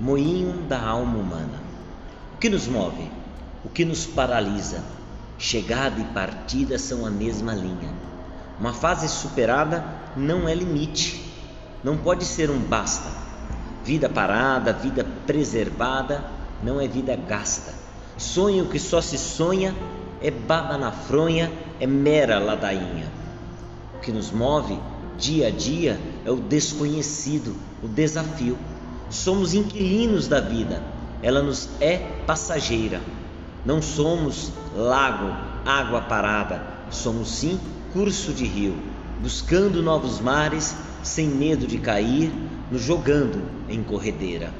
moinho da alma humana. O que nos move? O que nos paralisa? Chegada e partida são a mesma linha. Uma fase superada não é limite, não pode ser um basta. Vida parada, vida preservada, não é vida gasta. Sonho que só se sonha é baba na fronha, é mera ladainha. O que nos move dia a dia é o desconhecido, o desafio. Somos inquilinos da vida, ela nos é passageira. Não somos lago, água parada, somos sim curso de rio, buscando novos mares, sem medo de cair, nos jogando em corredeira.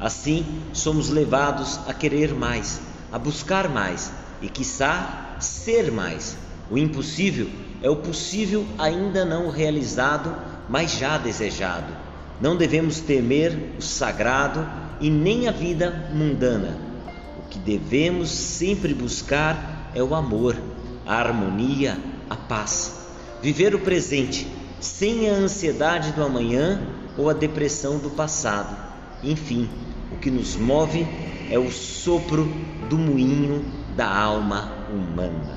Assim, somos levados a querer mais, a buscar mais e, quiçá, ser mais. O impossível é o possível ainda não realizado, mas já desejado. Não devemos temer o sagrado e nem a vida mundana. O que devemos sempre buscar é o amor, a harmonia, a paz. Viver o presente sem a ansiedade do amanhã ou a depressão do passado. Enfim, o que nos move é o sopro do moinho da alma humana.